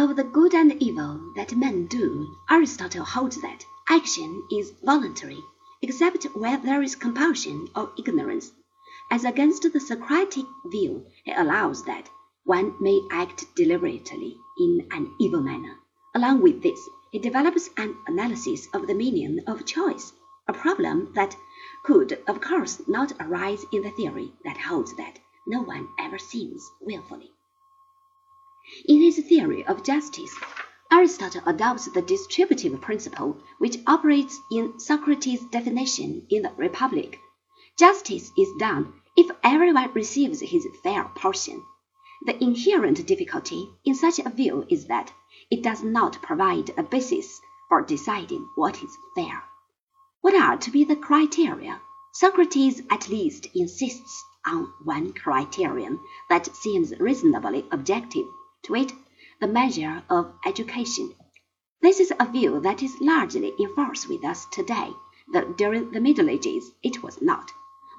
Of the good and evil that men do, Aristotle holds that action is voluntary, except where there is compulsion or ignorance. As against the Socratic view, he allows that one may act deliberately in an evil manner. Along with this, he develops an analysis of the meaning of choice, a problem that could of course not arise in the theory that holds that no one ever sins wilfully. In his theory of justice, Aristotle adopts the distributive principle which operates in Socrates' definition in the Republic. Justice is done if everyone receives his fair portion. The inherent difficulty in such a view is that it does not provide a basis for deciding what is fair. What are to be the criteria? Socrates at least insists on one criterion that seems reasonably objective to it, the measure of education. This is a view that is largely in force with us today, though during the Middle Ages it was not.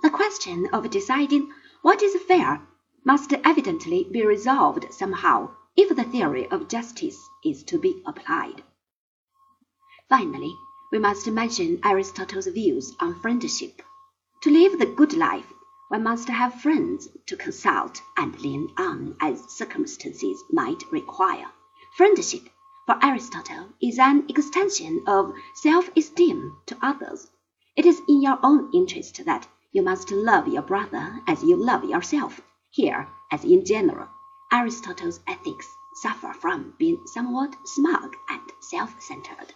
The question of deciding what is fair must evidently be resolved somehow if the theory of justice is to be applied. Finally, we must mention Aristotle's views on friendship. To live the good life, one must have friends to consult and lean on as circumstances might require. Friendship, for Aristotle, is an extension of self-esteem to others. It is in your own interest that you must love your brother as you love yourself. Here, as in general, Aristotle's ethics suffer from being somewhat smug and self-centered.